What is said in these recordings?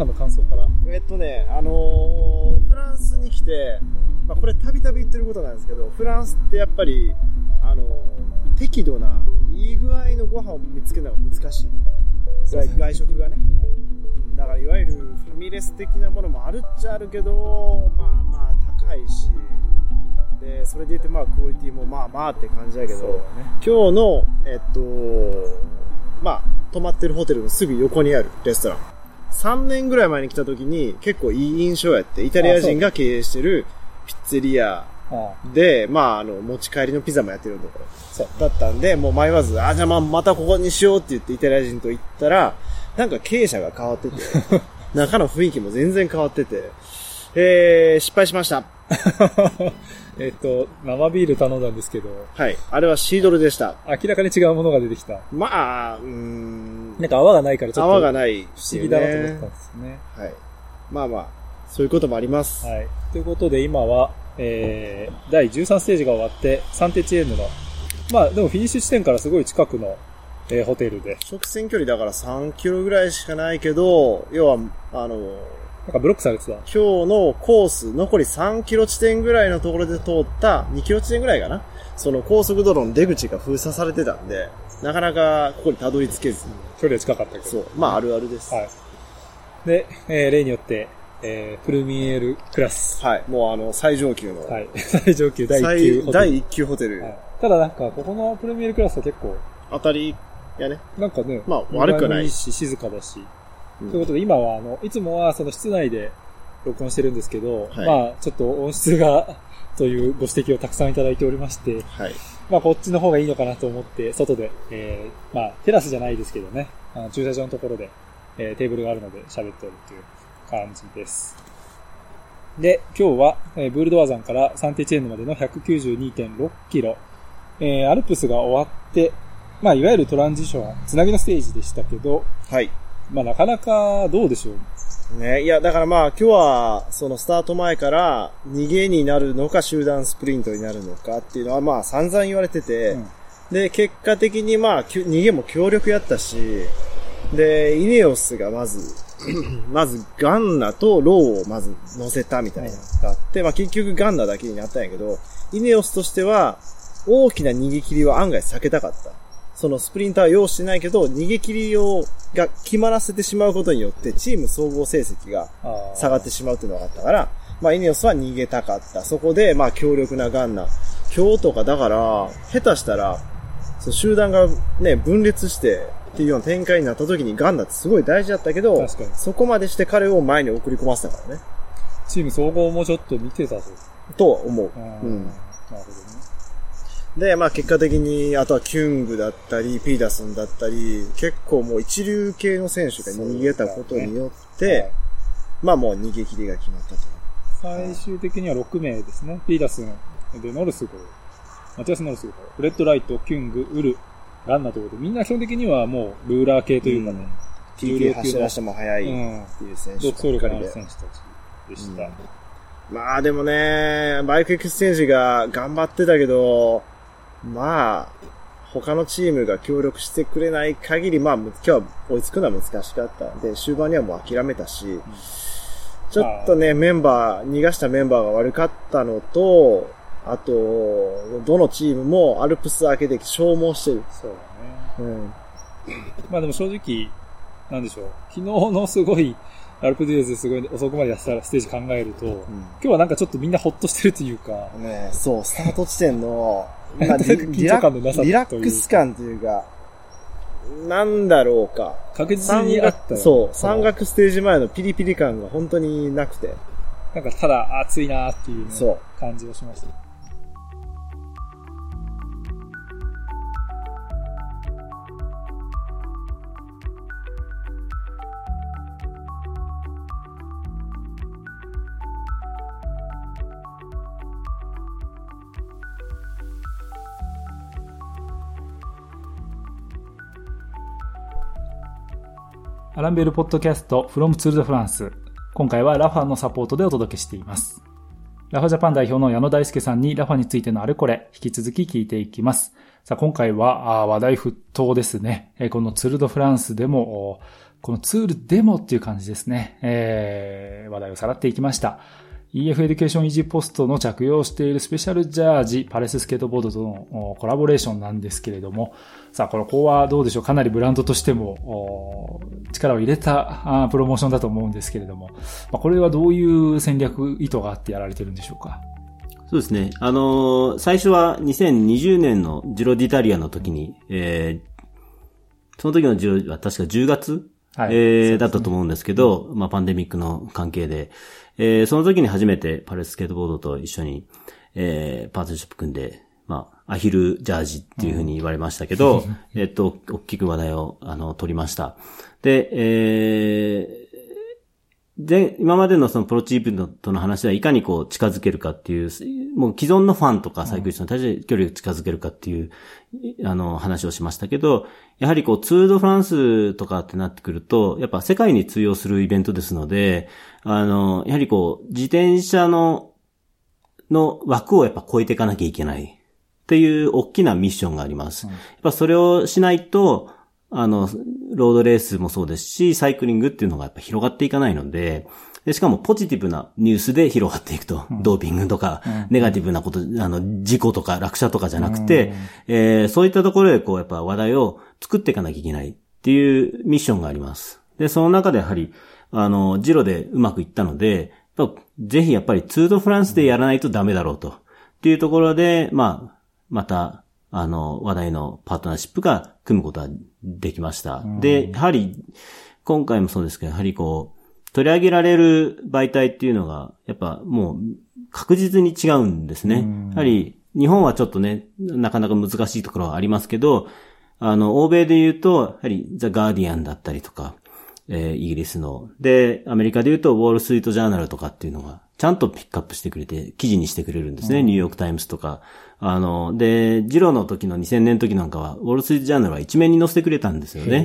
今日の感想から。えっとね、あのーフランスに来て、まあ、これたびたび言ってることなんですけど、フランスってやっぱり、あのー適度な、いい具合のご飯を見つけるのが難しい。外外食がね。だからいわゆるファミレス的なものもあるっちゃあるけど、まあまあ高いし、で、それで言ってまあクオリティもまあまあって感じだけど、ね。今日の、えっと、まあ、泊まってるホテルのすぐ横にあるレストラン。3年ぐらい前に来た時に結構いい印象やって、イタリア人が経営してるピッツェリアあで、まあ、あの、持ち帰りのピザもやってるところ。そうだったんで、もう迷わず、あ、じゃあまあ、またここにしようって言ってイタリア人と行ったら、なんか経営者が変わってて、中の雰囲気も全然変わってて、えー、失敗しました。えっと、生ビール頼んだんですけど、はい。あれはシードルでした。明らかに違うものが出てきた。まあ、うーん、なんか泡がないからちょっと泡がない、不思議だなと思ったんですね。はい。まあまあ、そういうこともあります。はい。ということで今は、えー、第13ステージが終わって、サンテチエンヌの、まあでもフィニッシュ地点からすごい近くの、えーホテルで、直線距離だから3キロぐらいしかないけど、要は、あの、なんかブロックされてた。今日のコース、残り3キロ地点ぐらいのところで通った、2キロ地点ぐらいかな？その高速道路の出口が封鎖されてたんで、なかなかここにたどり着けず。距離は近かったけど。そう。まあ、あるあるです。はい。で、えー例によって、えープルミエールクラス。はい。もうあの、最上級の。はい。最上級第1級ホテル。最第1級ホテル。はいただなんか、ここのプルミエールクラスは結構、当たりやね。なんかね、まあ悪くない見栄えもいし、静かだし。うんということで、今は、あの、いつもはその室内で録音してるんですけど、はいまあ、ちょっと音質が、というご指摘をたくさんいただいておりまして、はい。まあ、こっちの方がいいのかなと思って、外で、えー、まあ、テラスじゃないですけどね、あの駐車場のところで、えーテーブルがあるので喋っておるという感じです。で、今日は、えーブールドワザンからサンテチェーンヌまでの192.6キロ、えーアルプスが終わって、まあ、いわゆるトランジション、つなぎのステージでしたけど、はい。まあ、なかなかどうでしょう。ね、いや、だからまあ今日は、そのスタート前から逃げになるのか集団スプリントになるのかっていうのはまあ散々言われてて、うんで、結果的にまあ逃げも強力やったし、で、イネオスがまず、まずガンナとローをまず乗せたみたいなのがあって、まあ結局ガンナだけになったんやけど、イネオスとしては大きな逃げ切りは案外避けたかった。そのスプリンターは要してないけど、逃げ切りを、が決まらせてしまうことによって、チーム総合成績が下がってしまうっていうのがあったから、まあ、イネオスは逃げたかった。そこで、まあ、強力なガンナ。今日とか、だから、下手したら、そう集団がね、分裂して、っていうような展開になった時にガンナってすごい大事だったけど、そこまでして彼を前に送り込ませたからね。チーム総合もちょっと見てたぞ。とは思う。うんうん。なるほどね。で、まあ結果的に、あとはキュングだったり、ピーダーソンだったり、結構もう一流系の選手が逃げたことによって、はい。まあもう逃げ切りが決まったと。最終的には6名ですね。ピーダスン、で、ノルスゴー、マティアス・ノルスゴー、フレッド・ライト、キュング、ウル、ガンナということで、みんな基本的にはもうルーラー系というかね、TK 走らしても速いうん。っていう選手独走力のあるで選手たちでした。うん。まあでもね、バイクエクスチェンジが頑張ってたけど、まあ、他のチームが協力してくれない限り、まあ今日は追いつくのは難しかったんで、終盤にはもう諦めたし、ちょっとね、メンバー、逃がしたメンバーが悪かったのと、あと、どのチームもアルプス明けで消耗してる。そうだね。うん。まあでも正直、なんでしょう。昨日のすごい、アルプデューズすごい遅くまでやってたステージ考えると、今日はなんかちょっとみんなほっとしてるというか、ねそう、スタート地点の、リリラックス感というか、なんだろうか。確実にあったよそう、その山岳ステージ前のピリピリ感が本当になくて。なんかただ熱いなーっていう,、ね、そう感じがしました。アランベルポッドキャスト from ツールドフランス。今回はラファのサポートでお届けしています。ラファジャパン代表の矢野大輔さんにラファについてのあれこれ、引き続き聞いていきます。さあ、今回は話題沸騰ですね。このツールドフランスでも、このツールでもっていう感じですね。えー、話題をさらっていきました。EF エデュケーションイージーポストの着用しているスペシャルジャージ、パレススケートボードとのコラボレーションなんですけれども、さあ、これ、ここはどうでしょう？かなりブランドとしても、力を入れたプロモーションだと思うんですけれども、これはどういう戦略、意図があってやられてるんでしょうか？そうですね。あのー、最初は2020年のジロディタリアの時に、えー、その時のジロは確か10月はい、えー、ね、だったと思うんですけど、まあパンデミックの関係で、えー、その時に初めてパレススケートボードと一緒に、えー、パートナーシップ組んで、まあ、アヒルジャージっていうふうに言われましたけど、うん、えっと、大きく話題を、あの、取りました。で、えー、で、今までのそのプロチームとの話はいかにこう近づけるかっていう、もう既存のファンとかサイクリストに対して距離を近づけるかっていう、あの、話をしましたけど、やはりこう、ツールドフランスとかってなってくると、やっぱ世界に通用するイベントですので、あの、やはりこう、自転車の、の枠をやっぱ超えていかなきゃいけない。っていう大きなミッションがあります。やっぱそれをしないと、あの、ロードレースもそうですし、サイクリングっていうのがやっぱ広がっていかないので、でしかもポジティブなニュースで広がっていくと。うん、ドーピングとか、うん、ネガティブなこと、あの、事故とか落車とかじゃなくて、うん、えー、そういったところでこう、やっぱ話題を作っていかなきゃいけないっていうミッションがあります。で、その中でやはり、あの、ジロでうまくいったので、ぜひやっぱりツードフランスでやらないとダメだろうと。っていうところで、まあ、また、あの、話題のパートナーシップが組むことができました。で、やはり、今回もそうですけど、やはりこう、取り上げられる媒体っていうのが、やっぱもう確実に違うんですね。やはり、日本はちょっとね、なかなか難しいところはありますけど、あの、欧米で言うと、やはり、ザ・ガーディアンだったりとか、えー、イギリスの。で、アメリカで言うと、ウォール・ストリート・ジャーナルとかっていうのが、ちゃんとピックアップしてくれて、記事にしてくれるんですね。うん、ニューヨーク・タイムズとか。あの、で、ジロの時の2000年の時なんかは、ウォール・ストリート・ジャーナルは一面に載せてくれたんですよね。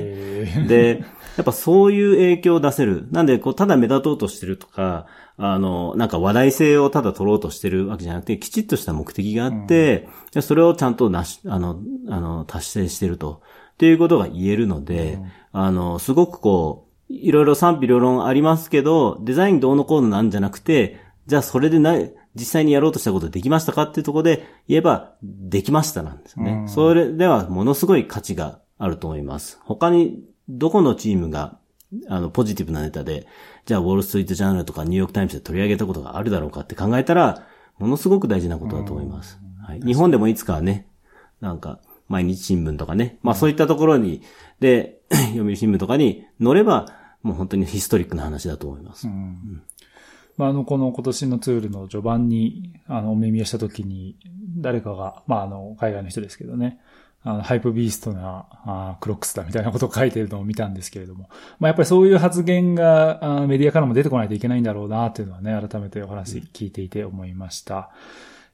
で、やっぱそういう影響を出せる。なんで、こう、ただ目立とうとしてるとか、あの、なんか話題性をただ取ろうとしてるわけじゃなくて、きちっとした目的があって、うん、それをちゃんとなし、あの、あの、達成してると。っていうことが言えるので、うん、あの、すごくこう、いろいろ賛否両論ありますけど、デザインどうのこうのなんじゃなくて、じゃあそれでな、実際にやろうとしたことできましたかっていうところで言えば、できましたなんですね。うん、それではものすごい価値があると思います。他にどこのチームが、あの、ポジティブなネタで、じゃあ、ウォールストリートジャーナルとかニューヨークタイムズで取り上げたことがあるだろうかって考えたら、ものすごく大事なことだと思います。はい、日本でもいつかはね、なんか、毎日新聞とかね、まあそういったところに、で、読売新聞とかに載れば、もう本当にヒストリックな話だと思います。うん、まあ、あの、この今年のツールの序盤に、あの、お耳をしたときに、誰かが、まあ、あの、海外の人ですけどね、あの、ハイプビーストなあクロックスだみたいなことを書いてるのを見たんですけれども、まあやっぱりそういう発言があメディアからも出てこないといけないんだろうなというのはね、改めてお話聞いていて思いました。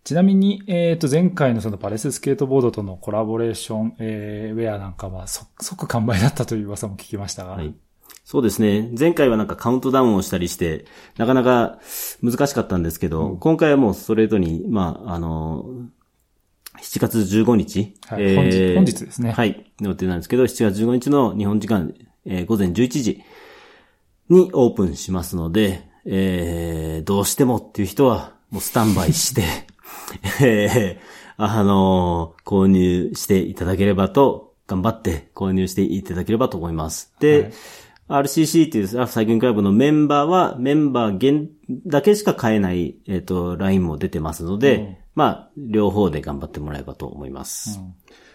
ちなみに、えっ、ー、と、前回のそのパレススケートボードとのコラボレーション、えー、ウェアなんかは即完売だったという噂も聞きましたが。はい。そうですね。前回はなんかカウントダウンをしたりして、なかなか難しかったんですけど、うん、今回はもうストレートに、まあ、あの、7月15日。はい、えー、本日本日ですね。はい。の予定なんですけど、7月15日の日本時間、えー、午前11時にオープンしますので、えー、どうしてもっていう人は、もうスタンバイして、えー、あのー、購入していただければと、頑張って購入していただければと思います。で、はい、RCC っていうサイクリングクラブのメンバーは、メンバー限だけしか買えない、えっ、ー、と、ラインも出てますので、うんまあ、両方で頑張ってもらえばと思います。うん、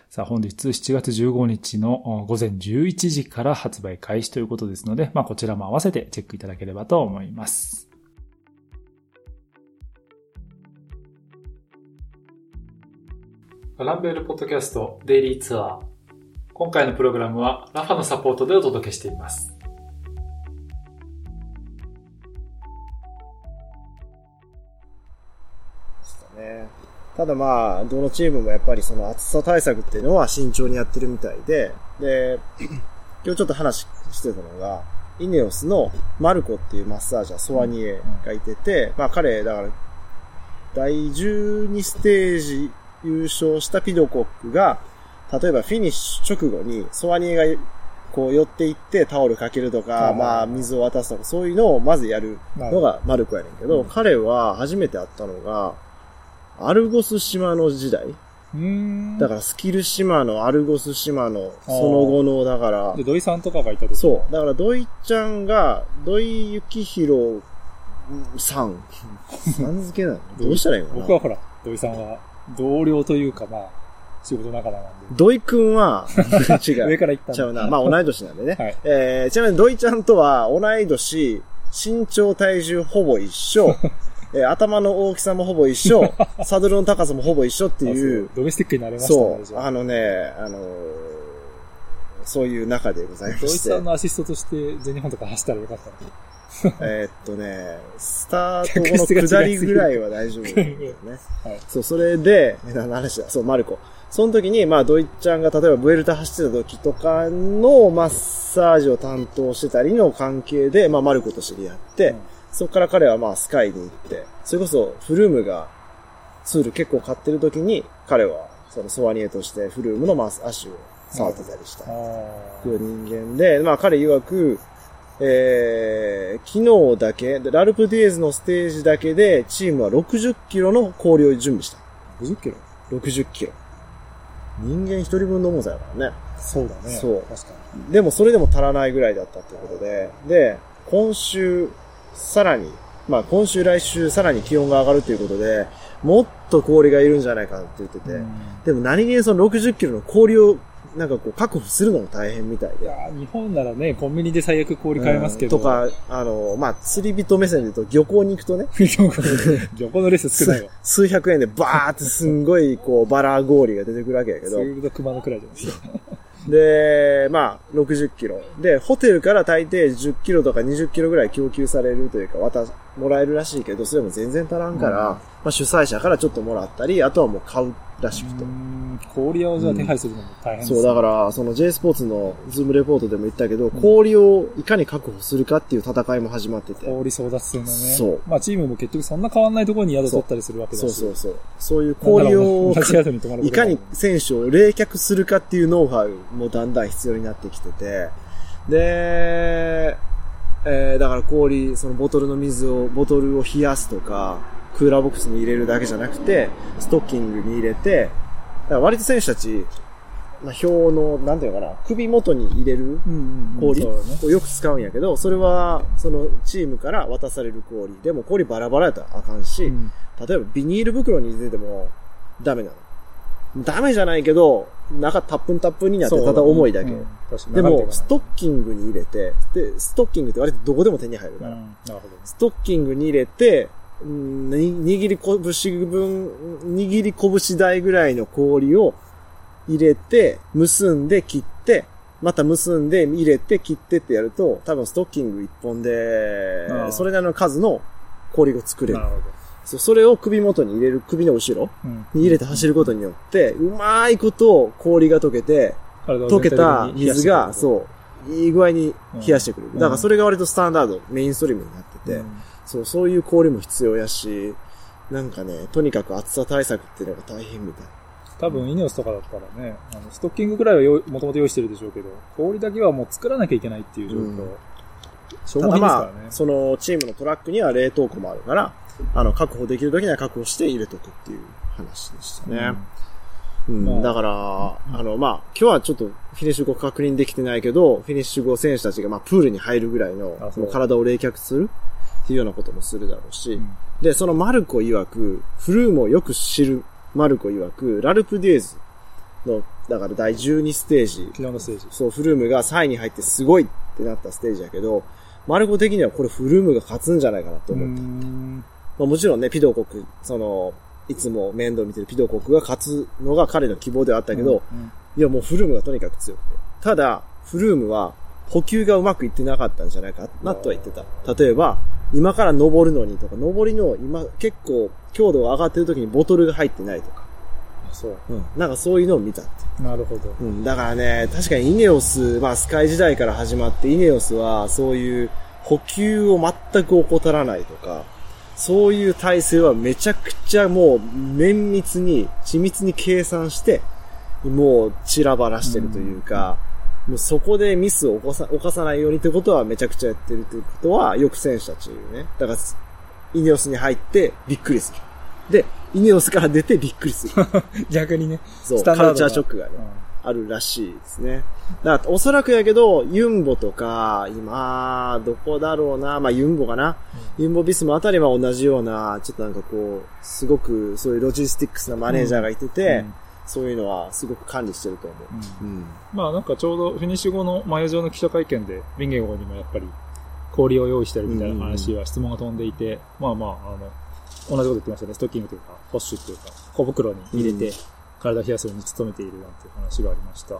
さあ、本日7月15日の午前11時から発売開始ということですので、まあ、こちらも合わせてチェックいただければと思います。ランベルポッドキャストデイリーツアー。今回のプログラムはラファのサポートでお届けしています。ね。ただまあ、どのチームもやっぱりその暑さ対策っていうのは慎重にやってるみたいで、で、今日ちょっと話してたのが、イネオスのマルコっていうマッサージャー、ソワニエがいてて、まあ彼、だから、第12ステージ優勝したピドコックが、例えばフィニッシュ直後にソワニエがこう寄っていってタオルかけるとか、まあ水を渡すとか、そういうのをまずやるのがマルコやねんけど、彼は初めて会ったのが、アルゴス島の時代？だからスキル島のアルゴス島のその後の、だから。で、土井さんとかがいた時そう。だから土井ちゃんが、土井幸宏さん。さん付けなの？どうしたらいいの僕はほら、土井さんは同僚というかまあ、仕事仲間なんで。土井くんは、違う。上から行ったちゃうな。まあ同い年なんでね。はい、えー、ちなみに土井ちゃんとは同い年、身長体重ほぼ一緒、えー、頭の大きさもほぼ一緒、サドルの高さもほぼ一緒っていう。ドメスティックになれましたね。そう。あのね、あのー、そういう中でございまして。ドイツさんのアシストとして全日本とか走ったらよかったえっとね、スタート後の下りぐらいは大丈夫だよね。はい、そう、それで、何の話だそう、マルコ。その時に、まあ、ドイちゃんが例えばブエルタ走ってた時とかのマッサージを担当してたりの関係で、まあ、マルコと知り合って、うんそこから彼はまあスカイに行って、それこそフルームがツール結構買ってる時に、彼はそのソワニエとしてフルームのマス足を触ってたりした人間で、まあ彼曰く、えー、昨日だけ、ラルプディエズのステージだけで、チームは60キロの氷を準備した。60キロ ?60 キロ。人間一人分の重さやからね。そうだね。そう。確かに。でもそれでも足らないぐらいだったってことで、で、今週、さらに、まあ今週来週さらに気温が上がるということで、もっと氷がいるんじゃないかって言ってて、でも何気にその60キロの氷をなんかこう確保するのも大変みたいで。いや日本ならね、コンビニで最悪氷買えますけど。うん、とか、あの、まあ、釣り人目線で言うと漁港に行くとね。漁港のレス少ないわ。数百円でバーってすんごいこうバラ氷が出てくるわけやけど。そういうと熊のくらいじゃないですか。で、まあ、60キロ。で、ホテルから大抵10キロとか20キロぐらい供給されるというか、渡、もらえるらしいけど、それも全然足らんから、うん、まあ主催者からちょっともらったり、あとはもう買うらしくと。氷をじゃあ手配するのも大変ねうん、そう、だから、その J スポーツのズームレポートでも言ったけど、氷をいかに確保するかっていう戦いも始まってて。氷争奪戦のね。そう。まあチームも結局そんな変わんないところに宿取ったりするわけだし。そうそうそう。そういう氷を、いかに選手を冷却するかっていうノウハウもだんだん必要になってきてて、で、えー、だから氷、そのボトルの水を、ボトルを冷やすとか、クーラーボックスに入れるだけじゃなくて、ストッキングに入れて、だから割と選手たち、まあ、表の、なんていうのかな、首元に入れる氷をよく使うんやけど、それは、そのチームから渡される氷。でも氷バラバラやったらあかんし、例えばビニール袋に入れててもダメなの。ダメじゃないけど、中タップンタップンになってただ重いだけ。うん、でも、ストッキングに入れて、で、ストッキングって割とどこでも手に入るから。ストッキングに入れて、うん、握り拳分、握り拳台ぐらいの氷を入れて、結んで切って、また結んで入れて切ってってやると、多分ストッキング一本で、それなりの数の氷を作れる。なるほど。そう、それを首元に入れる、首の後ろに入れて走ることによって、うまいこと氷が溶けて、溶けた水が、そう、いい具合に冷やしてくれる。だからそれが割とスタンダード、メインストリームになってて、そう、そういう氷も必要やし、なんかね、とにかく暑さ対策っていうのが大変みたい。多分、イネオスとかだったらね、あの、ストッキングくらいはもともと用意してるでしょうけど、氷だけはもう作らなきゃいけないっていう状況。うん、消耗品ですからね。まあ、そのチームのトラックには冷凍庫もあるから、あの、確保できる時には確保して入れとくっていう話でしたね。うん。うん、だから、あの、まあ、今日はちょっとフィニッシュ後確認できてないけど、フィニッシュ後選手たちが、まあ、プールに入るぐらいの、その体を冷却するっていうようなこともするだろうし、うん、で、そのマルコ曰く、フルームをよく知るマルコ曰く、ラルプデーズの、だから第12ステージ。昨日のステージ。そう、フルームが3位に入ってすごいってなったステージやけど、マルコ的にはこれフルームが勝つんじゃないかなと思った。まあ、もちろんね、ピド国、その、いつも面倒見てるピド国が勝つのが彼の希望ではあったけど、うんうん、いやもうフルームがとにかく強くて。ただ、フルームは補給がうまくいってなかったんじゃないかなとは言ってた。例えば、今から登るのにとか、登りの今結構強度が上がってる時にボトルが入ってないとか。そう。うん。なんかそういうのを見たって。なるほど。うん。だからね、確かにイネオス、まあスカイ時代から始まって、イネオスはそういう補給を全く怠らないとか、そういう体制はめちゃくちゃもう綿密に、緻密に計算して、もう散らばらしてるというか、もうそこでミスを起こさ犯さないようにってことはめちゃくちゃやってるっていうことは、よく選手たちね。だから、イネオスに入ってびっくりする。で、イネオスから出てびっくりする。逆にね。そう、カルチャーショックがね、あるらしいですね。だから、おそらくやけど、ユンボとか、今、どこだろうな、まあ、ユンボかな。ユンボ・ビスマあたりは同じような、ちょっとなんかこう、すごく、そういうロジスティックスなマネージャーがいてて、うんそういうのはすごく管理してると思う。うん。まあなんかちょうどフィニッシュ後のマイヨジョーヌの記者会見で、ヴィンゲゴーにもやっぱり氷を用意してるみたいな話は質問が飛んでいて、まあまあ、あの、同じこと言ってましたね。ストッキングというか、 poche っていうか、小袋に入れて、体を冷やすように努めているなんていう話がありました。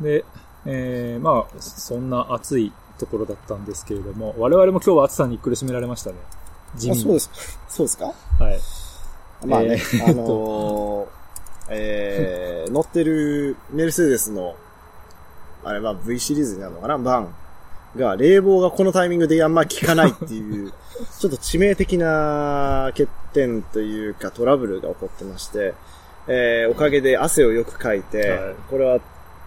で、えー、まあ、そんな暑いところだったんですけれども、我々も今日は暑さに苦しめられましたね。そうですか。そうですか？はい。まあね、えーあのーえー、乗ってるメルセデスの、あれまあ V シリーズになるのかな？バンが、冷房がこのタイミングであんま効かないっていう、ちょっと致命的な欠点というかトラブルが起こってまして、えー、おかげで汗をよくかいて、はい。これは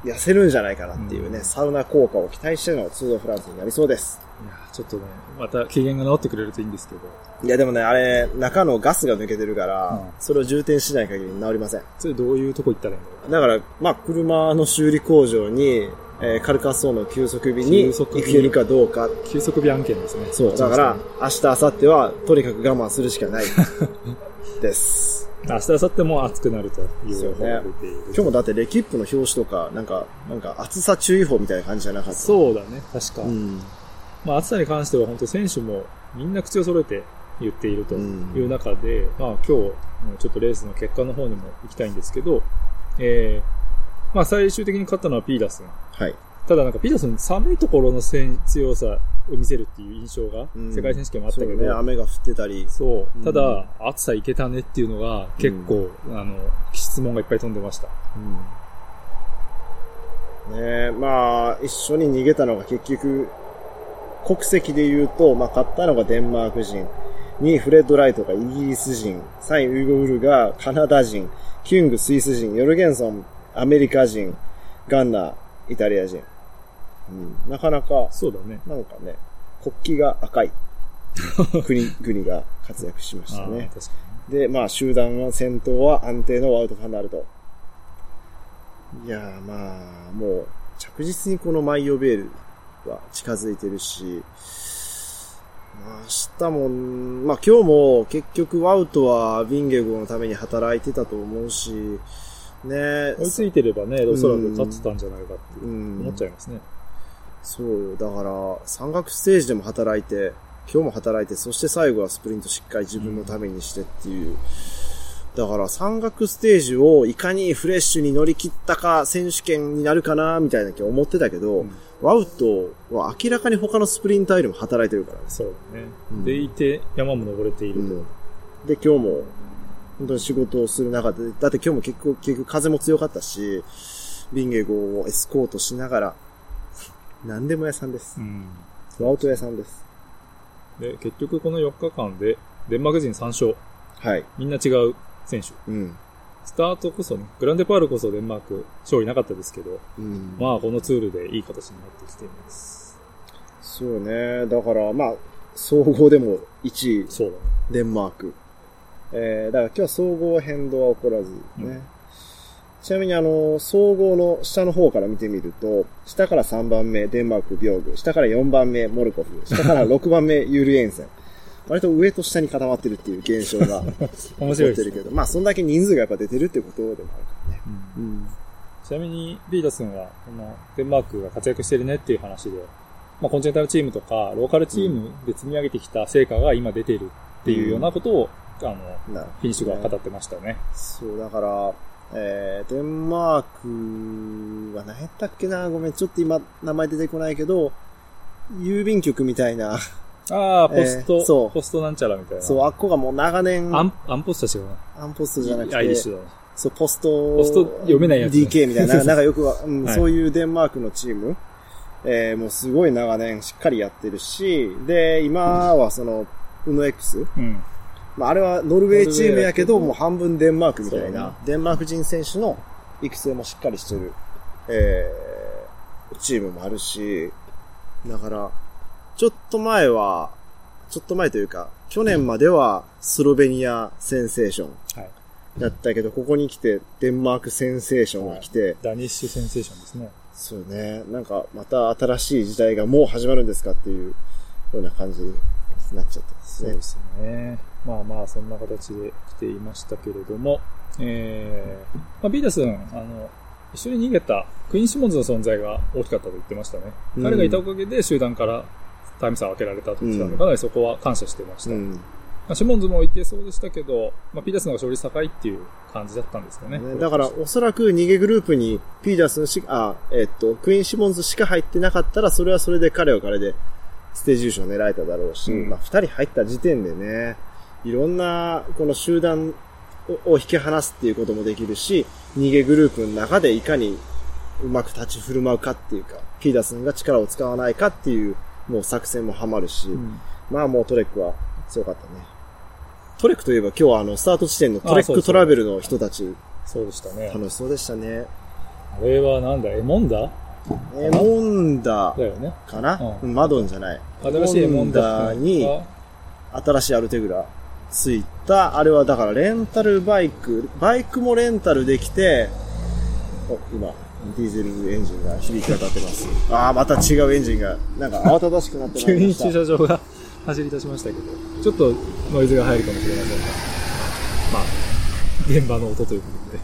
痩せるんじゃないかなっていうね、うん。サウナ効果を期待してのツードフランスになりそうです。いや、ちょっとね、また機嫌が治ってくれるといいんですけど、いやでもね、あれ、中のガスが抜けてるから、うんそれを充填しない限り治りません。それどういうとこ行ったらいいんだろうだから、まあ、車の修理工場に、えーカルカソーの休息日に行けるかどうか。休息日案件ですね。そう。だから、明日、明後日は、とにかく我慢するしかない。です。明日、明後日も暑くなるという予報が出ている。今日もだってレキップの表紙とか、なんか、なんか暑さ注意報みたいな感じじゃなかった？そうだね、確か。うん。まあ暑さに関しては本当選手もみんな口を揃えて言っているという中で、まあ今日、ちょっとレースの結果の方にも行きたいんですけど、えー、まあ最終的に勝ったのはピーダスン。はい。ただなんかピーダスン寒いところの戦強さを見せるっていう印象がうん世界選手権もあったけど、そうね、雨が降ってたり。そううんただ、暑さいけたねっていうのが結構、あの、質問がいっぱい飛んでました。うん。ねえ、まあ、一緒に逃げたのが結局、国籍で言うと、まあ、勝ったのがデンマーク人、2位フレッド・ライトがイギリス人、3位ウイゴウルがカナダ人、キュングスイス人、ヨルゲンソンアメリカ人、ガンナーイタリア人。うん、なかなか、そうだね。なんかね、国旗が赤い。国、国が活躍しましたね。で、まあ、集団は先頭は安定のワウト・ファンダルト。いやー、まあ、もう、着実にこのマイオベールは近づいてるし、まあ、明日も、まあ今日も結局ワウトはビンゲゴのために働いてたと思うし、ねに。追いついてればね、おそらく勝ってたんじゃないかってうん思っちゃいますね。そうよ。だから、山岳ステージでも働いて、今日も働いて、そして最後はスプリントしっかり自分のためにしてっていう。だから、山岳ステージをいかにフレッシュに乗り切ったか選手権になるかな、みたいな気思ってたけど、うんワウトは明らかに他のスプリンターよりも働いてるからね。そうだね。うんでいて、山も登れていると。うんで、今日も、本当に仕事をする中で、だって今日も結構、結局風も強かったし、ビンゲゴをエスコートしながら、何でも屋さんです。うんワウト屋さんです。で、結局この4日間で、デンマーク人3勝。はい。みんな違う選手。うん。スタートこそね、グランデパールこそデンマーク勝利なかったですけど、うん。まあこのツールでいい形になってきています。そうね。だから、まあ、総合でも1位、そうだね。デンマーク。えー、だから今日は総合変動は起こらずね。うんちなみにあの、総合の下の方から見てみると、下から3番目、デンマーク、ビョーグ、下から4番目、モルコフ、下から6番目、ユールエンセン。割と上と下に固まってるっていう現象が 面白いです起こってるけど、まあ、そんだけ人数がやっぱ出てるってことでもあるからね。うんうん。ちなみに、ビーダスンは、この、デンマークが活躍してるねっていう話で、まあ、コンチネンタルチームとか、ローカルチームで積み上げてきた成果が今出ているっていうようなことを、あの、なるほどねフィニッシュが語ってましたね。そう、だから、えー、デンマークは何やったっけな？ごめん、ちょっと今名前出てこないけど、郵便局みたいな、ああ、ポスト、えーそうポストなんちゃらみたいな。そう、あっこがもう長年、アン、アンポスト違うな。アンポストじゃなくて、アイリッシュだな。そう、ポスト、ポスト読めないやつね DK みたいな、なんかよくわ、うんはいそういうデンマークのチーム、えー、もうすごい長年しっかりやってるし、で、今はその、ウノ X? うん。まあ、あれはノルウェーチームやけど、もう半分デンマークみたいな、デンマーク人選手の育成もしっかりしてる、えー、チームもあるし、だから、ちょっと前は、ちょっと前というか、去年まではスロベニアセンセーションはい。だったけど、ここに来てデンマークセンセーションが来て、ダニッシュセンセーションですね。そうね、なんかまた新しい時代がもう始まるんですかっていうような感じになっちゃったんですね。そうですね。まあまあ、そんな形で来ていましたけれども、えー、まあ、ビーダスン、あの、一緒に逃げたクイーン・シモンズの存在が大きかったと言ってましたね。うん彼がいたおかげで集団からタイム差を分けられたと言ってたので、うんかなりそこは感謝してました。うん。まあ、シモンズもいけそうでしたけど、まあ、ピーダスの方が勝率高いっていう感じだったんですかね。ねだから、おそらく逃げグループにピーダースンしあ、えっと、クイーン・シモンズしか入ってなかったら、それはそれで彼は彼でステージ優勝を狙えただろうし、うんまあ、二人入った時点でね、いろんな、この集団をを引き離すっていうこともできるし、逃げグループの中でいかにうまく立ち振る舞うかっていうか、ピーダースンが力を使わないかっていう、もう作戦もハマるし、うん。まあもうトレックは強かったね。トレックといえば今日はあの、スタート地点のトレックトラベルの人たち、そうでしたね。楽しそうでしたね。あれはなんだ、エモンダ？エモンダだよね。かな、うマドンじゃない。新しいエモンダに新しいアルテグラついた、あれはだからレンタルバイク、バイクもレンタルできて、お、今、ディーゼルエンジンが響き渡ってます。ああ、また違うエンジンが、なんか慌ただしくなってまい急にりました。駐車場が走り出しましたけど、ちょっとノイズが入るかもしれませんが、まあ、現場の音ということで。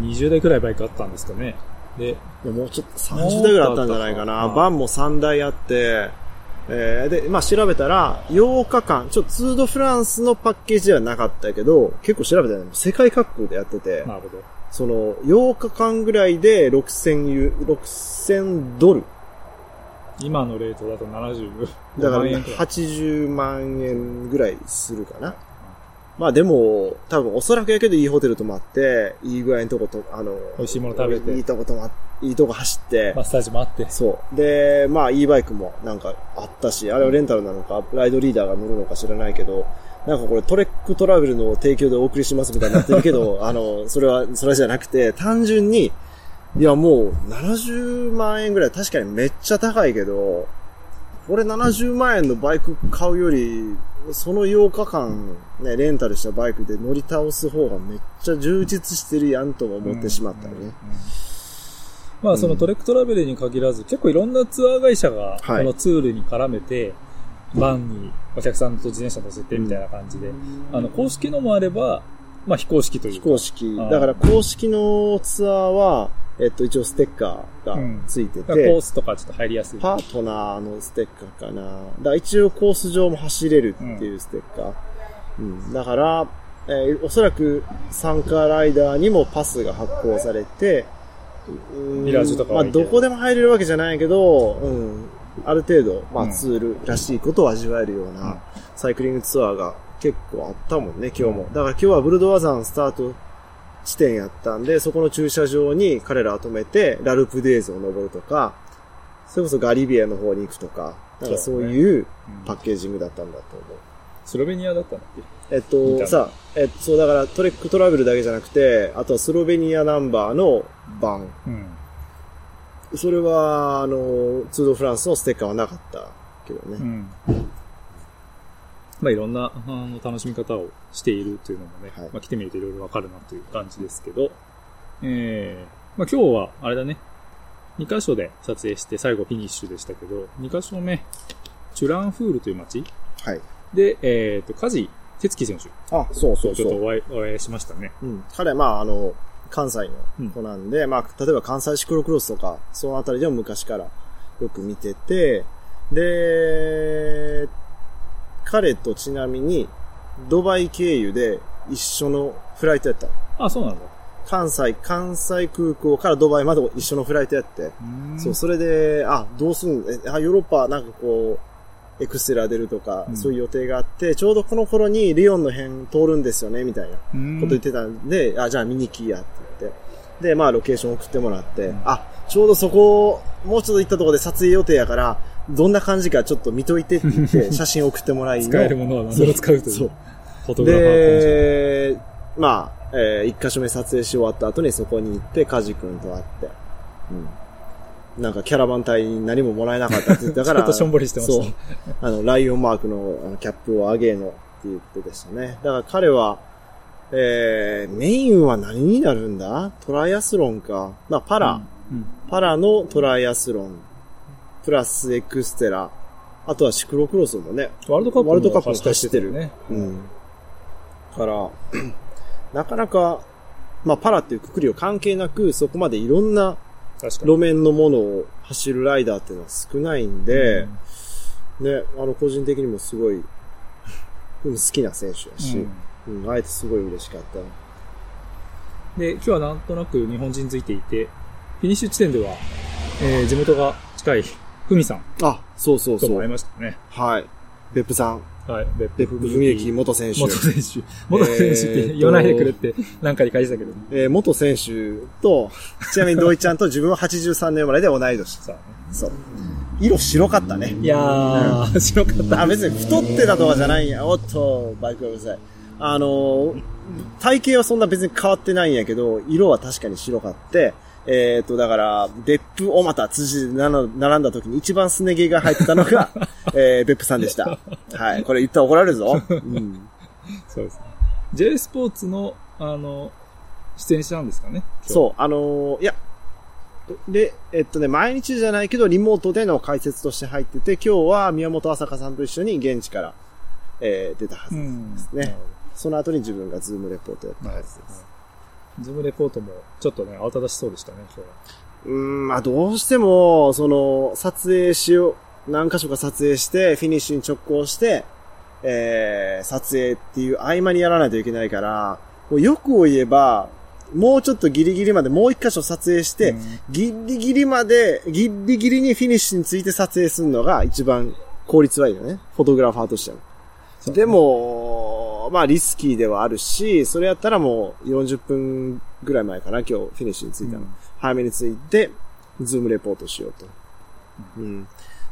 20台くらいバイクあったんですかね。で、いやもうちょっと30台ぐらいあったんじゃないかな。うんバンも3台あって、えー、で、まあ調べたら、8日間、ちょっとツードフランスのパッケージではなかったけど、結構調べたら、ね、世界各国でやってて、なるほど。その、8日間ぐらいで6000ユ、6000ドル。今のレートだと70だから万円くらい。80万円ぐらいするかな。まあでも、多分おそらくやけどいいホテル泊まって、いい具合のとこと、あの、美味しいもの食べていいとこ泊まっいいとこ走って、マッサージもあって。そう。で、まあ、e バイクもなんかあったし、あれはレンタルなのか、ライドリーダーが乗るのか知らないけど、なんかこれトレックトラベルの提供でお送りしますみたいになってるけど、あの、それは、それじゃなくて、単純に、いやもう70万円ぐらい、確かにめっちゃ高いけど、これ70万円のバイク買うより、その8日間ね、レンタルしたバイクで乗り倒す方がめっちゃ充実してるやんとも思ってしまったよね。まあそのトレックトラベルに限らず、結構いろんなツアー会社がこはい。のツールに絡めて、バンにお客さんと自転車乗せてみたいな感じで、あの公式のもあれば、まあ非公式というか。非公式。だから公式のツアーは、えっと、一応ステッカーがついてて、だからコースとかちょっと入りやすい。パートナーのステッカーかな。だから一応コース上も走れるっていうステッカー。うん。だから、えーおそらく参加ライダーにもパスが発行されて、うんミラージュとかまあ、どどこでも入れるわけじゃないけど、うん。ある程度、まあ、うんツールらしいことを味わえるよううんな、サイクリングツアーが結構あったもんね、今日も。だから今日はブルドワザンスタート地点やったんで、そこの駐車場に車を止めて、ラルプデュエズを登るとか、それこそガリビエの方に行くとか、なんかそういううんパッケージングだったんだと思う。スロベニアだったんだっけ？えっと、さ、えっと、そうだからトレックトラベルだけじゃなくて、あとはスロベニアナンバーの版。うん。それは、あの、ツードフランスのステッカーはなかったけどね。うん。まあいろんなあの楽しみ方をしているというのもね、はいまあ来てみるといろいろわかるなという感じですけど、ええまあ今日はあれだね、2箇所で撮影して最後フィニッシュでしたけど、2箇所目、チュランフールという街はい。で、えっ、と、梶哲樹選手あ、そうそうそう。とちょっとお会いお会いしましたね。うん。彼は、まあ、あの、関西の子なんで、まあ、例えば関西シクロクロスとか、そのあたりでも昔からよく見てて、で、彼とちなみに、ドバイ経由で一緒のフライトやったの。あ、そうなんだ。関西、関西空港からドバイまで一緒のフライトやって、そう、それで、あ、どうすんえあ、ヨーロッパなんかこう、エクステラ出るとか、うんそういう予定があって、ちょうどこの頃にリヨンの辺通るんですよね、みたいなうんこと言ってたんで、あ、じゃあ見に来いやって言って。で、まあ、ロケーション送ってもらって、あ、ちょうどそこ、もうちょっと行ったところで撮影予定やから、どんな感じかちょっと見といてって言って、写真送ってもらいの。使えるものは何でも使うという。そう。フォトグラファーで、まあ、えー一箇所目撮影し終わった後にそこに行って、カジ君と会って、うん。なんかキャラバン隊に何ももらえなかったって言ったから、ちょっとしょんぼりしてましたそう。あの、ライオンマークのあのキャップを上げのって言ってでしたね。だから彼は、えー、メインは何になるんだ？トライアスロンか。まあ、パラ、うんパラのトライアスロン、プラスエクステラ、あとはシクロクロスもね、ワールドカップワールドカップも走走ってる。よね。うん。から、なかなか、まあ、パラっていうくくりを関係なく、そこまでいろんな。路面のものを走るライダーっていうのは少ないんで、ね、あの、個人的にもすごい、うん好きな選手やし、うん、あえてすごい嬉しかった。で、今日はなんとなく日本人ついていて、フィニッシュ地点では、えー地元が近い、ふみさんあ、そうそうとも会いそう。ましたね。はい。別府さん、はい。別別府文幸元選手。元選手。元選手って言わないでくれって何回か書いてたけど。えー元選手と、ちなみに土井ちゃんと自分は83年生まれで同い年。さそう。色白かったね。いやー、白かった。あ、別に太ってたとかじゃないんや。おっと、バイクがうるさい。あのー、体型はそんな別に変わってないんやけど、色は確かに白かって、えっ、と、だから、別府、小俣、辻で並ん並んだ時に一番すね毛が入ってたのが、えー、別府さんでした。はい。これ言ったら怒られるぞ。うん。そうですね。J スポーツの、あの、出演者なんですかね？そう、あのーいや、で、えっとね、毎日じゃないけど、リモートでの解説として入ってて、今日は宮本朝香さんと一緒に現地から、えー出たはうずですん。ね。その後に自分がズームレポートやったはずです。ズームレポートも、ちょっとね、慌ただしそうでしたね、今日は。うーん、まあどうしても、その、撮影しよう、何箇所か撮影して、フィニッシュに直行して、えー、撮影っていう合間にやらないといけないから、もうよくを言えば、もうちょっとギリギリまでもう一箇所撮影して、うんギリギリまで、ギリギリにフィニッシュについて撮影するのが一番効率はいいよね。フォトグラファーとしては。そうでも、まあリスキーではあるし、それやったらもう40分ぐらい前かな、今日フィニッシュについたの。うん早めについて、ズームレポートしようと。うん。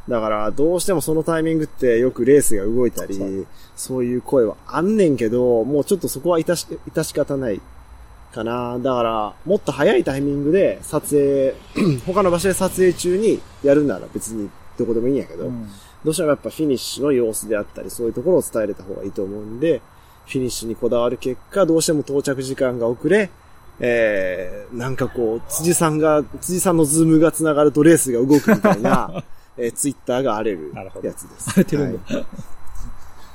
だから、どうしてもそのタイミングってよくレースが動いたり、そうそういう声はあんねんけど、もうちょっとそこは致し、致し方ないかな。だから、もっと早いタイミングで撮影、他の場所で撮影中にやるなら別にどこでもいいんやけど、うんどうしてもやっぱフィニッシュの様子であったり、そういうところを伝えれた方がいいと思うんで、フィニッシュにこだわる結果、どうしても到着時間が遅れ、えー、なんかこう、辻さんが、辻さんのズームが繋がるとレースが動くみたいな、えー、ツイッターが荒れるやつです。荒れてるんだはい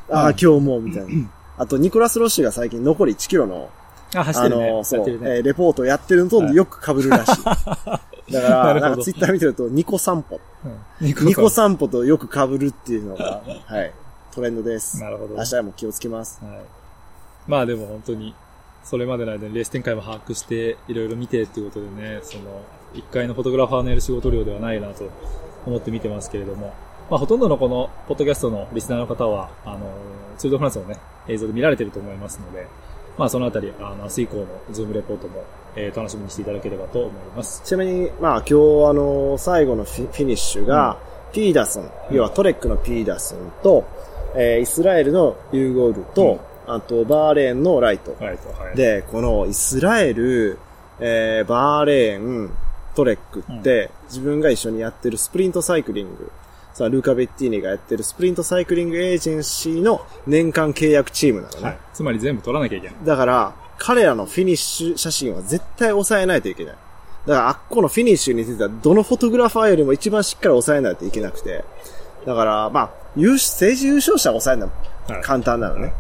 ああ、今日も、みたいな。あと、ニコラス・ロッシュが最近残り1キロの、あ、走ってるね。あの、そう、ね。えーレポートやってるのとはいよく被るらしい。だから、なんかツイッター見てると、ニコ散歩。うんニコ散歩とよく被るっていうのが、はい、トレンドです。なるほど明日も気をつけます。はい。まあでも本当に、それまでの間にレース展開も把握して、いろいろ見てっていうことでね、その、一介のフォトグラファーのやる仕事量ではないなと思って見てますけれども、まあほとんどのこの、ポッドキャストのリスナーの方は、あの、ツールドフランスのね、映像で見られてると思いますので、まあそのあたり、あの、明日以降のズームレポートも、えー楽しみにしていただければと思います。ちなみに、まあ今日あの、最後のフィフィニッシュが、ピーダソン、要はトレックのピーダソンと、えーイスラエルのユーゴ・ウルと、あとバーレーンのライト。はい、と、はい。で、このイスラエル、えーバーレーン、トレックって、自分が一緒にやってるスプリントサイクリング、さあ、ルーカ・ベッティーニがやってるスプリントサイクリングエージェンシーの年間契約チームなのね。はい。つまり全部撮らなきゃいけない。だから、彼らのフィニッシュ写真は絶対抑えないといけない。だから、あっこのフィニッシュについては、どのフォトグラファーよりも一番しっかり抑えないといけなくて。だから、まあ、優勝、政治優勝者を抑えるのははい簡単なのね。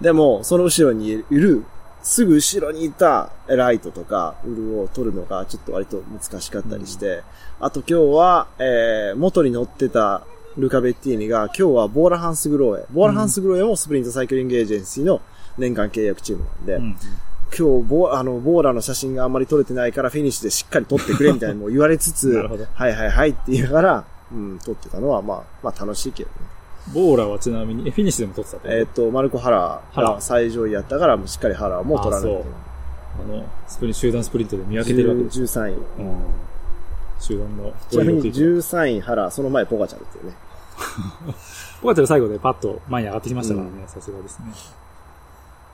でも、その後ろにいる、すぐ後ろにいたライトとか、ウルを撮るのがちょっと割と難しかったりして、あと今日は、えー、モトに乗ってたルカ・ベッティーニが、今日はボーラハンスグローエ。ボーラハンスグローエもスプリントサイクリングエージェンシーの年間契約チームなんで、うん。今日ボ、あの、ボーラの写真があんまり撮れてないからフィニッシュでしっかり撮ってくれみたいなのも言われつつ、はいはいはいって言いながら、うん、撮ってたのは、まあ、まあ楽しいけどね。ボーラはちなみに、え、フィニッシュでも撮ってたってえっ、と、マルコ・ハラハラが最上位やったから、もうしっかりハラも取らないと。あの、スプリン集団スプリントで見分けてるわけです。13位。うん。集団のちなみに追い6位13位原、その前ポガチャルっていうね。ポガチャル最後でパッと前に上がってきましたからね、さすがですね。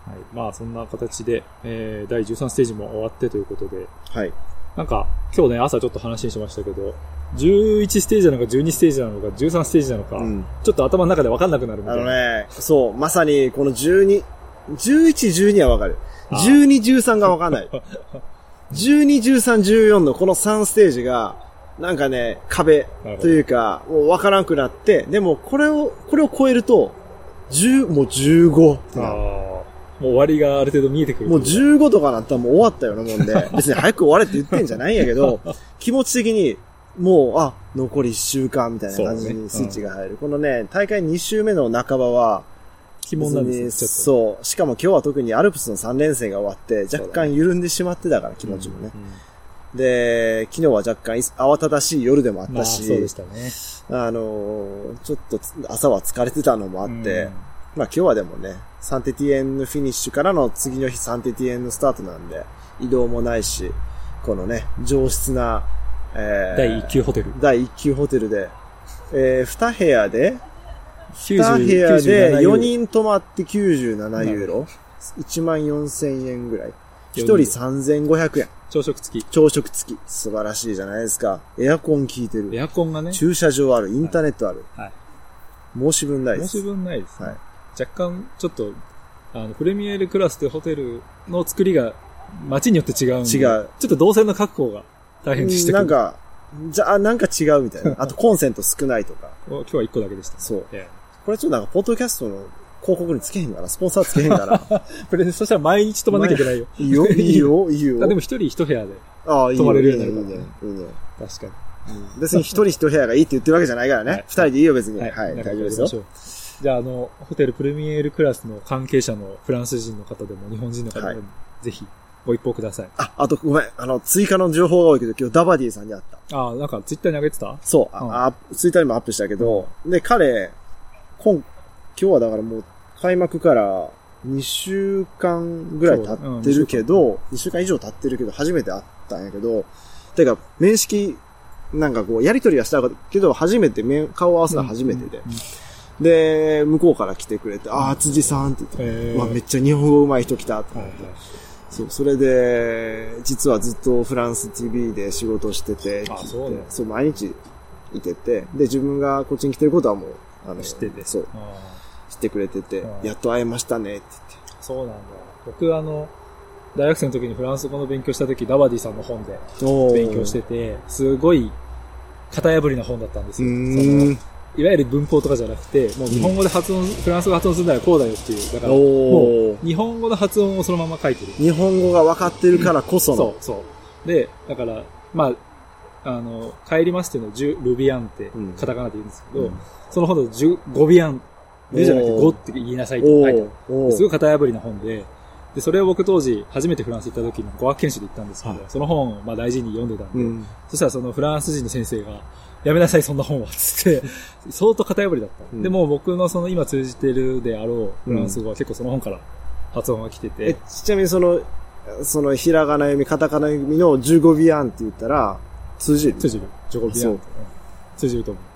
はい。まあ、そんな形で、えー、第13ステージも終わってということで、はい。なんか、今日ね、朝ちょっと話にしましたけど、11ステージなのか12ステージなのか13ステージなのか、うんちょっと頭の中で分かんなくなるみたあいな。のね、そう、まさにこの12、11、12はわかる。あー12、13がわかんない。12、13、14のこの3ステージが、なんかね、壁というか、もうわからなくなって、でもこれを、これを超えると、10、もう15ってなるもう終わりがある程度見えてくる。もう15とかなったらもう終わったようなもんで、別に早く終われって言ってんじゃないんやけど、気持ち的に、もう、あ、残り1週間みたいな感じにスイッチが入る。このね、大会2週目の半ばは、疑問なんですね。そう。しかも今日は特にアルプスの3連戦が終わって、若干緩んでしまってたから、気持ちもね。うんで、昨日は若干慌ただしい夜でもあっまあ、たし、そうでしたね。あのーちょっと朝は疲れてたのもあって、うんまあ今日はでもね、サンテティエンヌフィニッシュからの次の日サンテティエンヌスタートなんで、移動もないし、このね、上質な、えー第1級ホテル。第1級ホテルで、えー、2部屋で、90 2部屋で97 4人泊まって97ユーロ。1万4000円ぐらい。1人3500円。朝食付き。朝食付き。素晴らしいじゃないですか。エアコン効いてる。エアコンがね、駐車場ある。インターネットある。はい。申し分ないです。申し分ないですね。はい若干、ちょっと、あの、プレミエールクラスでホテルの作りが街によって違うんで。違うちょっと動線の確保が大変でしたけど。なんか、じゃあ、なんか違うみたいな。あとコンセント少ないとか。お今日は1個だけでした。そう。えこれちょっとなんか、ポッドキャストの広告につけへんかなスポンサーつけへんかなえ プレそしたら毎日泊まんなきゃいけないよ。いいよ、いいよ、いいよ。あでも一人一部屋で。泊まれるようにいいねなるか、いいね。いいね確かに。うん別に一人一部屋がいいって言ってるわけじゃないからね。はい二人でいいよ、別に。はい、大丈夫ですよ。じゃあ、あの、ホテルプレミエールクラスの関係者のフランス人の方でも日本人の方でも、ぜひご一報ください。あ、あとごめん。あの、追加の情報が多いけど、今日ダバディさんに会った。ああ、なんかツイッターに上げてた？そう。あ、うんあツイッターにもアップしたけど、で、彼、今、今日はだからもう、開幕から2週間ぐらい経ってるけど、2週間以上経ってるけど、初めて会ったんやけど、てか、面識、なんかこう、やりとりはしたけど、初めて面、顔を合わせたの初めてで。で、向こうから来てくれて、ああ、辻さんって言って、わ、めっちゃ日本語上手い人来たとはいはい思って。そう、それで、実はずっとフランス TV で仕事してて、あそうなんだそう、毎日いてて、で、自分がこっちに来てることはもう、あの、知ってて。そう、あ知ってくれててう、んやっと会えましたねってあそうなんだ。僕、あの、大学生の時にフランス語の勉強した時、ダバディさんの本で言って。勉強してて、すごい型破りな本だったんですうよ。いわゆる文法とかじゃなくて、もう日本語で発音、フランス語発音するならこうだよっていう。だから、もおうー日本語の発音をそのまま書いてる。日本語が分かってるからこその。そう、そう。で、だから、まあ、あの、帰りますっていうのをジュ、ルビアンってうん、カタカナで言うんですけど、うんそのほど、ジュ、ゴビアン、ルじゃなくておーゴって言いなさいってお書いてあるすごい型破りな本で、で、それを僕当時、初めてフランス行った時に語学研修で行ったんですけど、はいその本をまあ大事に読んでたんで、うん。そしたらそのフランス人の先生が、やめなさい、そんな本は、つって、相当型破りだった。うんでも僕のその今通じてるであろうフランス語は結構その本から発音が来てて、え、ちなみにその、その、ひらがな読み、カタカナ読みの15ビアンって言ったら、通じる？通じる。ジョコビアン通じると思う。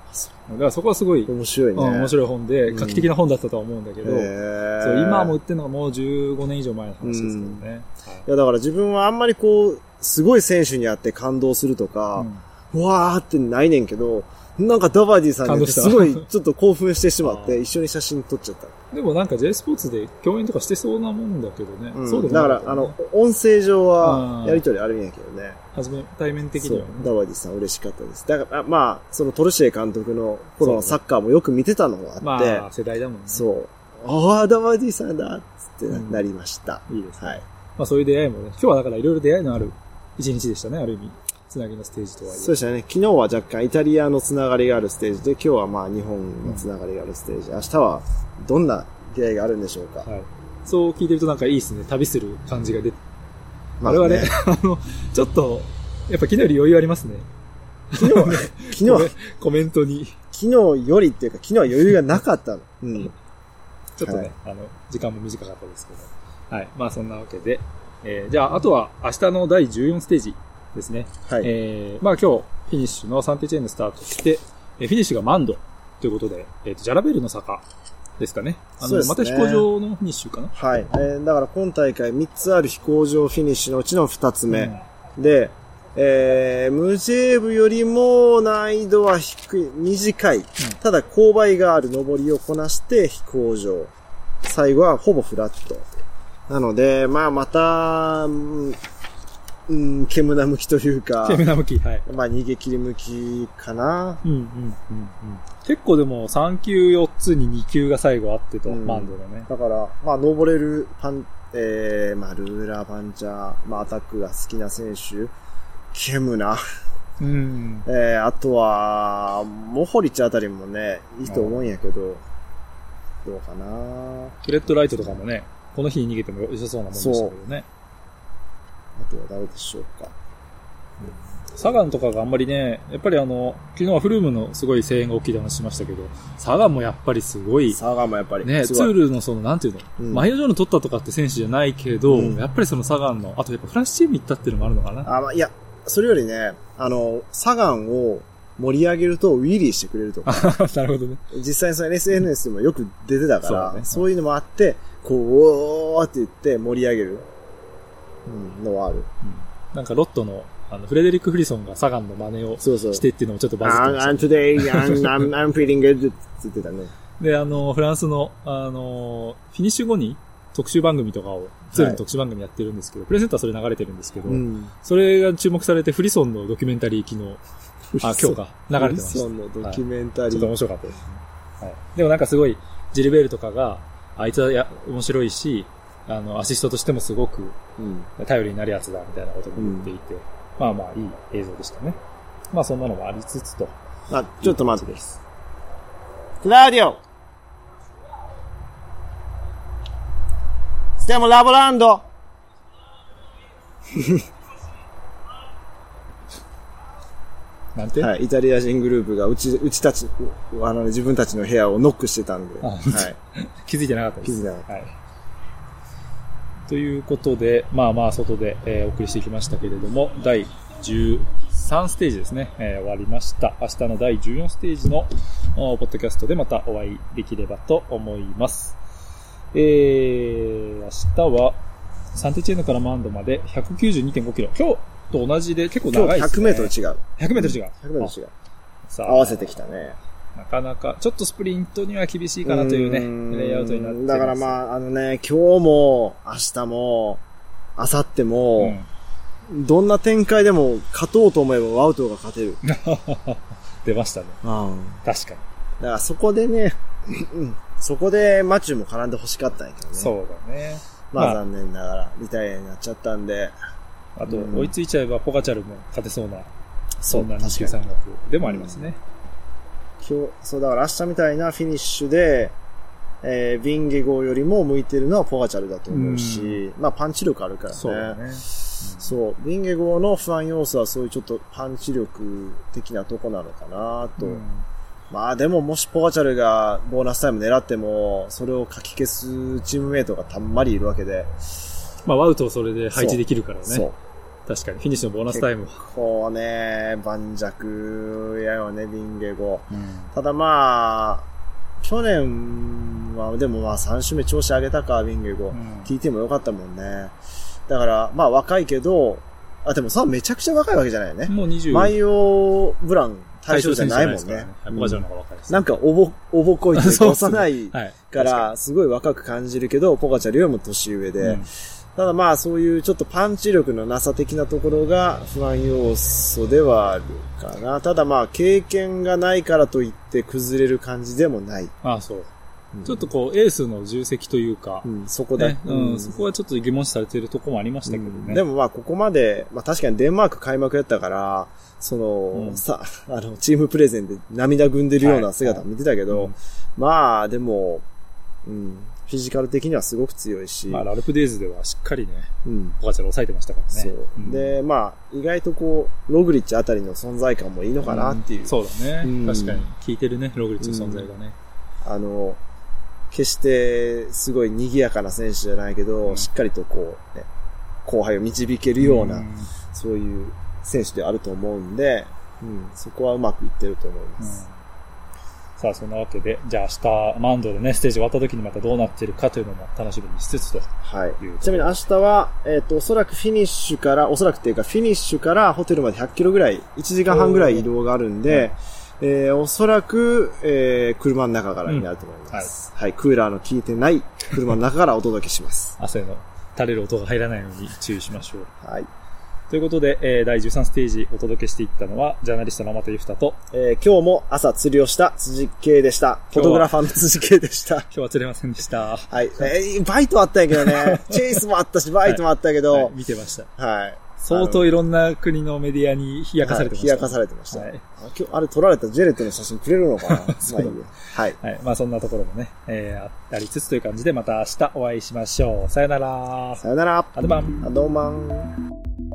だからそこはすごい、面白いね。うん面白い本で、うん画期的な本だったとは思うんだけど、へーそう今も売ってるのがもう15年以上前の話ですけどね。いや、だから自分はあんまりこう、すごい選手に会って感動するとはかい、うんうわーってないねんけど、なんかダバディさんにすごいちょっと興奮してしまっあて、ー 一緒に写真撮っちゃった。でもなんか J スポーツで共演とかしてそうなもんだけどね。うんそうでもだから、あの、音声上はうんやりとりあるんやけどね。はじめ、対面的にはね。、ダバディさん嬉しかったです。だから、あまあ、そのトルシエ監督の頃のサッカーもよく見てたのがあって、まあ、世代だもんね。そう、ああ、ダバディさんだってうんなりました。いいですね。はい。まあそういう出会いもね、今日はだからいろいろ出会いのある一日でしたね、ある意味。つなぎのステージとはいえ。そうでしたね。昨日は若干イタリアのつながりがあるステージで、今日はまあ日本のつながりがあるステージ。明日はどんな出会いがあるんでしょうか。はい。そう聞いてるとなんかいいですね。旅する感じが出て。ま我々、あの、ちょっと、やっぱ昨日より余裕ありますね。昨日は、昨日はコメ、ントに。昨日よりっていうか、昨日は余裕がなかったの。うん。ちょっとね、はいあの、時間も短かったですけど。はい。まあそんなわけで、えー、じゃあ、あとは明日の第14ステージですね。はい。えー、まあ今日、フィニッシュのサンテチェーンでスタートして、えー、フィニッシュがマンドということで、えっ、ー、と、ジャラベルの坂ですかね。あの、ね、また飛行場のフィニッシュかな？はい。えー、だから今大会3つある飛行場フィニッシュのうちの2つ目。うん、で、えー、ムジェーブよりも難易度は低い、短い。うん、ただ、勾配がある上りをこなして飛行場。最後はほぼフラット。なので、まあまた、うん、煙な向きというか。煙な向き、はい。まあ逃げ切り向きかな。うんうんうんうん。結構でも3級4つに2級が最後あってと、うん、マンドだね。だから、まあ登れるパン、えー、まあルーラーパンチャー、まあアタックが好きな選手、ケムナ。うん。えー、あとは、モホリッチあたりもね、いいと思うんやけど、どうかなフレッドライトとかもね、この日に逃げても良さそうなもんでしたけどね。あとは誰でしょうか。サガンとかがあんまりね、やっぱりあの、昨日はフルームのすごい声援が大きい話しましたけど、サガンもやっぱりすごい。サガンもやっぱり。ね、ツールのその、なんていうの、うん、マイナジョーの取ったとかって選手じゃないけど、うん、やっぱりそのサガンの、あとやっぱフラッシュチーム行ったっていうのもあるのかな？あ、まあ、いや、それよりね、あの、サガンを盛り上げるとウィリーしてくれるとか。なるほどね。実際にその SNS でもよく出てたから、そう,、ね、そういうのもあって、こう、おーって言って盛り上げる、うん、のはある。うん、なんかロットの、あの、フレデリック・フリソンがサガンの真似をしてっていうのもちょっとバズってました、ね。I'm, today, I'm, I'm feeling good って言ってたね。で、あの、フランスの、あの、フィニッシュ後に特集番組とかを、ツールの特集番組やってるんですけど、はい、プレゼンターそれ流れてるんですけど、うん、それが注目されてフリソンのドキュメンタリー機能、あ、今日か、流れてました。フリソンのドキュメンタリー、はい、ちょっと面白かったですね。はい。でもなんかすごい、ジルベールとかが、あいつはや面白いし、あの、アシストとしてもすごく、頼りになるやつだ、みたいなことも言っていて、うん、まあまあ、いい映像でしたね。まあ、そんなのもありつつと。あ、ちょっと待ってです。クラウディオステモラボランド なんて？はい。イタリア人グループがうち、うちたち、あの、自分たちの部屋をノックしてたんで。はい。気づいてなかったです。気づいてなかった。はい。ということで、まあまあ外で、えー、お送りしてきましたけれども、第13ステージですね、えー、終わりました。明日の第14ステージの、ポッドキャストでまたお会いできればと思います。えー、明日は、サンテチェーヌからマンドまで192.5キロ。今日と同じで結構長いですね。100メートル違う。100メートル違う。100メートル違う。さあ。合わせてきたね。なかなか、ちょっとスプリントには厳しいかなというね、レイアウトになってます。だからまあ、あのね、今日も、明日も、明後日も、うん、どんな展開でも勝とうと思えばワウトが勝てる。出ましたね。うん。確かに。だからそこでね、そこでマチューも絡んで欲しかったんやけどね。そうだね。まあ残念ながら、リタイアになっちゃったんで。あと、追いついちゃえばポカチャルも勝てそうな、そんな23学でもありますね。今日、そうだから明日みたいなフィニッシュで、えー、ビンゲゴよりも向いてるのはポガチャルだと思うし、まあパンチ力あるからね。そうね。そう。ビンゲゴの不安要素はそういうちょっとパンチ力的なとこなのかなと。まあでももしポガチャルがボーナスタイム狙っても、それをかき消すチームメイトがたんまりいるわけで。まあワウトをそれで配置できるからね。そう。確かに、フィニッシュのボーナスタイム。こうね、盤石やよね、ビンゲゴ。うん、ただまあ、去年は、でもまあ3週目調子上げたか、ビンゲゴ。うん、TT も良かったもんね。だから、まあ若いけど、あ、でもさ、めちゃくちゃ若いわけじゃないよね。もう20。マイオブラン対象じゃないもんね。なんかおぼ、おぼこいて 幼いから、すごい若く感じるけど、ポカチャルよりも年上で、うんただまあそういうちょっとパンチ力のなさ的なところが不安要素ではあるかな。ただまあ経験がないからといって崩れる感じでもない。ああ、そう。うん、ちょっとこう、エースの重責というか、うん、そこで、ね、うん、そこはちょっと疑問視されているところもありましたけどね。うん、でもまあ、ここまで、まあ確かにデンマーク開幕やったから、その、さ、あの、チームプレゼンで涙ぐんでるような姿見てたけど、はいはい、まあ、でも、うん、フィジカル的にはすごく強いし。まあ、ラルプデイズではしっかりね、うん。ポカチャル抑えてましたからね。そう。うん、で、まあ、意外とこう、ログリッチあたりの存在感もいいのかなっていう。うん、そうだね、うん、確かに。効いてるね、ログリッチの存在がね。あの、決してすごい賑やかな選手じゃないけど、しっかりとこう、ね、後輩を導けるような、そういう選手であると思うんで、うん、そこはうまくいってると思います。さあ、そんなわけで、じゃあ明日、マウンドでね、ステージ終わった時にまたどうなってるかというのも楽しみにしつつと。はい。ちなみに明日は、えっ、ー、と、おそらくフィニッシュから、おそらくっていうか、フィニッシュからホテルまで100キロぐらい、1時間半ぐらい移動があるんで、えー、おそらく、えー、車の中からになると思います、うんはい。はい。クーラーの効いてない車の中からお届けします。汗の垂れる音が入らないように注意しましょう。はい。ということで、えー、第13ステージお届けしていったのは、ジャーナリストの天ゆふたと、えー、今日も朝釣りをした辻圭でした。フォトグラファーの辻圭でした。今日は釣れませんでした。はい。えー、バイトあったんやけどね。チェイスもあったし、バイトもあったけど。はいはい、見てました。はい。相当いろんな国のメディアに冷やかされてました、はい、冷やかされてました。はい、あ今日、あれ撮られたジェレットの写真くれるのかな？まあいいはい。はい。まあそんなところもね、えー、ありつつという感じでまた明日お会いしましょう。さよなら。さよなら。アドバン。アドバン。